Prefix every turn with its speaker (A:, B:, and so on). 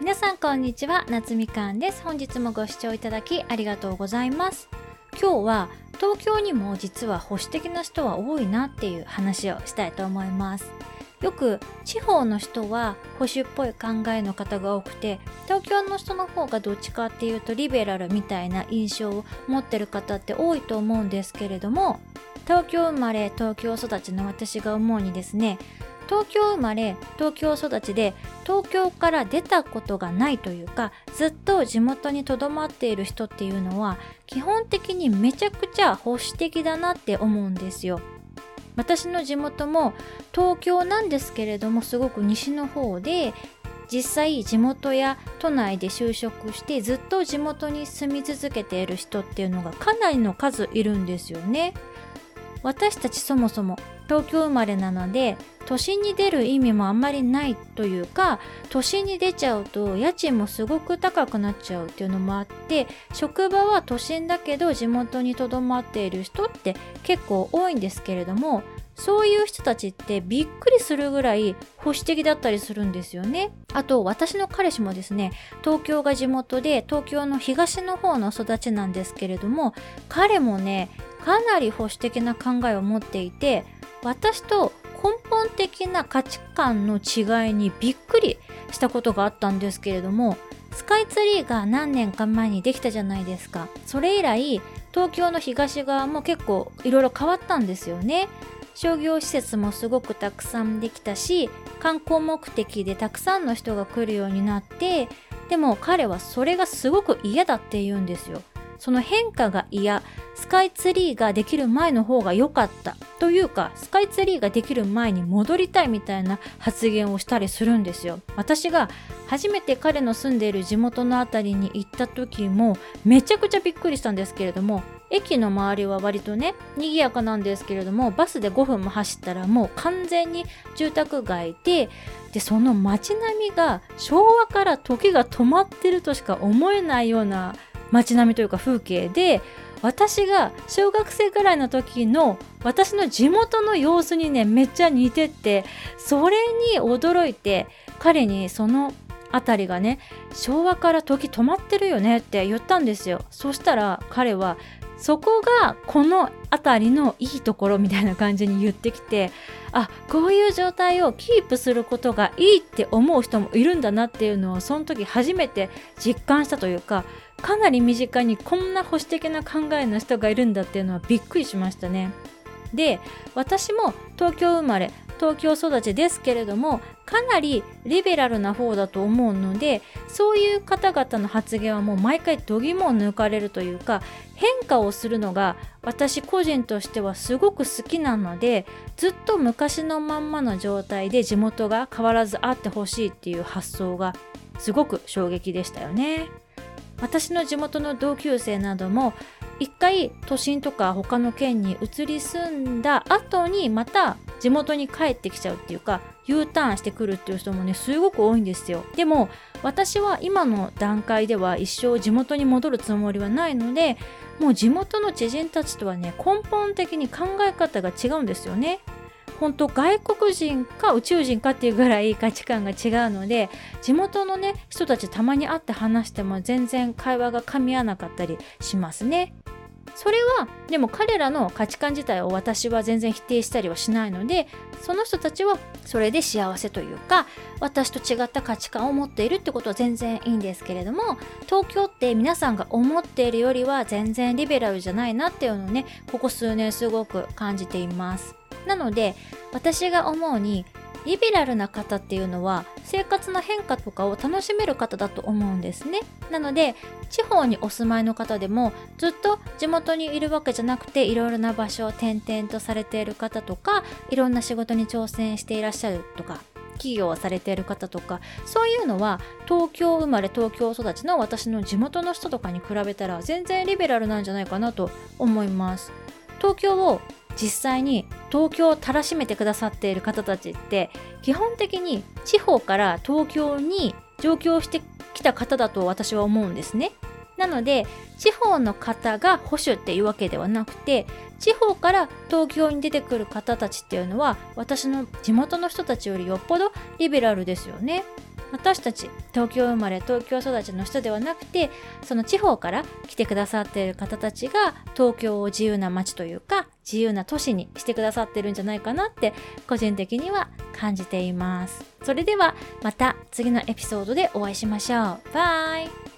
A: 皆さんこんにちは夏みかんです。本日もご視聴いただきありがとうございます。今日は東京にも実は保守的な人は多いなっていう話をしたいと思います。よく地方の人は保守っぽい考えの方が多くて東京の人の方がどっちかっていうとリベラルみたいな印象を持ってる方って多いと思うんですけれども東京生まれ東京育ちの私が思うにですね東京生まれ東京育ちで東京から出たことがないというかずっと地元にとどまっている人っていうのは基本的にめちゃくちゃ保守的だなって思うんですよ。私の地元も東京なんですけれどもすごく西の方で実際地元や都内で就職してずっと地元に住み続けている人っていうのがかなりの数いるんですよね。私たちそもそも東京生まれなので都心に出る意味もあんまりないというか都心に出ちゃうと家賃もすごく高くなっちゃうっていうのもあって職場は都心だけど地元にとどまっている人って結構多いんですけれどもそういう人たちってびっくりするぐらい保守的だったりするんですよね。あと私の彼氏もですね東京が地元で東京の東の方の育ちなんですけれども彼もねかなり保守的な考えを持っていて私と根本的な価値観の違いにびっくりしたことがあったんですけれどもスカイツリーが何年か前にできたじゃないですかそれ以来東京の東側も結構いろいろ変わったんですよね商業施設もすごくたくさんできたし観光目的でたくさんの人が来るようになってでも彼はそれがすごく嫌だって言うんですよ。その変化が嫌。スカイツリーができる前の方が良かった。というかスカイツリーができる前に戻りたいみたいな発言をしたりするんですよ。私が初めて彼の住んでいる地元の辺りに行った時もめちゃくちゃびっくりしたんですけれども駅の周りは割とね賑やかなんですけれどもバスで5分も走ったらもう完全に住宅街ででその街並みが昭和から時が止まってるとしか思えないような街並みというか風景で私が小学生ぐらいの時の私の地元の様子にねめっちゃ似ててそれに驚いて彼にその辺りがね昭和から時止まってるよねって言ったんですよ。そしたら彼はそこがこの辺りのいいところみたいな感じに言ってきてあこういう状態をキープすることがいいって思う人もいるんだなっていうのをその時初めて実感したというかかなり身近にこんな保守的な考えの人がいるんだっていうのはびっくりしましたね。で私も東京生まれ東京育ちですけれどもかなりリベラルな方だと思うのでそういう方々の発言はもう毎回度肝を抜かれるというか変化をするのが私個人としてはすごく好きなのでずっと昔のまんまの状態で地元が変わらずあってほしいっていう発想がすごく衝撃でしたよね。私の地元の同級生なども一回都心とか他の県に移り住んだ後にまた地元に帰ってきちゃうっていうか U ターンしてくるっていう人もねすごく多いんですよでも私は今の段階では一生地元に戻るつもりはないのでもう地元の知人たちとはね根本的に考え方が違うんですよね本当外国人か宇宙人かっていうぐらい価値観が違うので地元のね人たちたまに会って話しても全然会話が噛み合わなかったりしますね。それはでも彼らの価値観自体を私は全然否定したりはしないのでその人たちはそれで幸せというか私と違った価値観を持っているってことは全然いいんですけれども東京って皆さんが思っているよりは全然リベラルじゃないなっていうのをねここ数年すごく感じています。なので私が思うにリベラルな方っていうのは生活の変化とかを楽しめる方だと思うんですね。なので地方にお住まいの方でもずっと地元にいるわけじゃなくていろいろな場所を転々とされている方とかいろんな仕事に挑戦していらっしゃるとか企業をされている方とかそういうのは東京生まれ東京育ちの私の地元の人とかに比べたら全然リベラルなんじゃないかなと思います。東京を実際に東京をたらしめてくださっている方たちって基本的に地方から東京に上京してきた方だと私は思うんですね。なので地方の方が保守っていうわけではなくて地方から東京に出てくる方たちっていうのは私の地元の人たちよりよっぽどリベラルですよね。私たち東京生まれ東京育ちの人ではなくてその地方から来てくださっている方たちが東京を自由な街というか自由な都市にしてくださってるんじゃないかなって個人的には感じています。それではまた次のエピソードでお会いしましょう。バイ。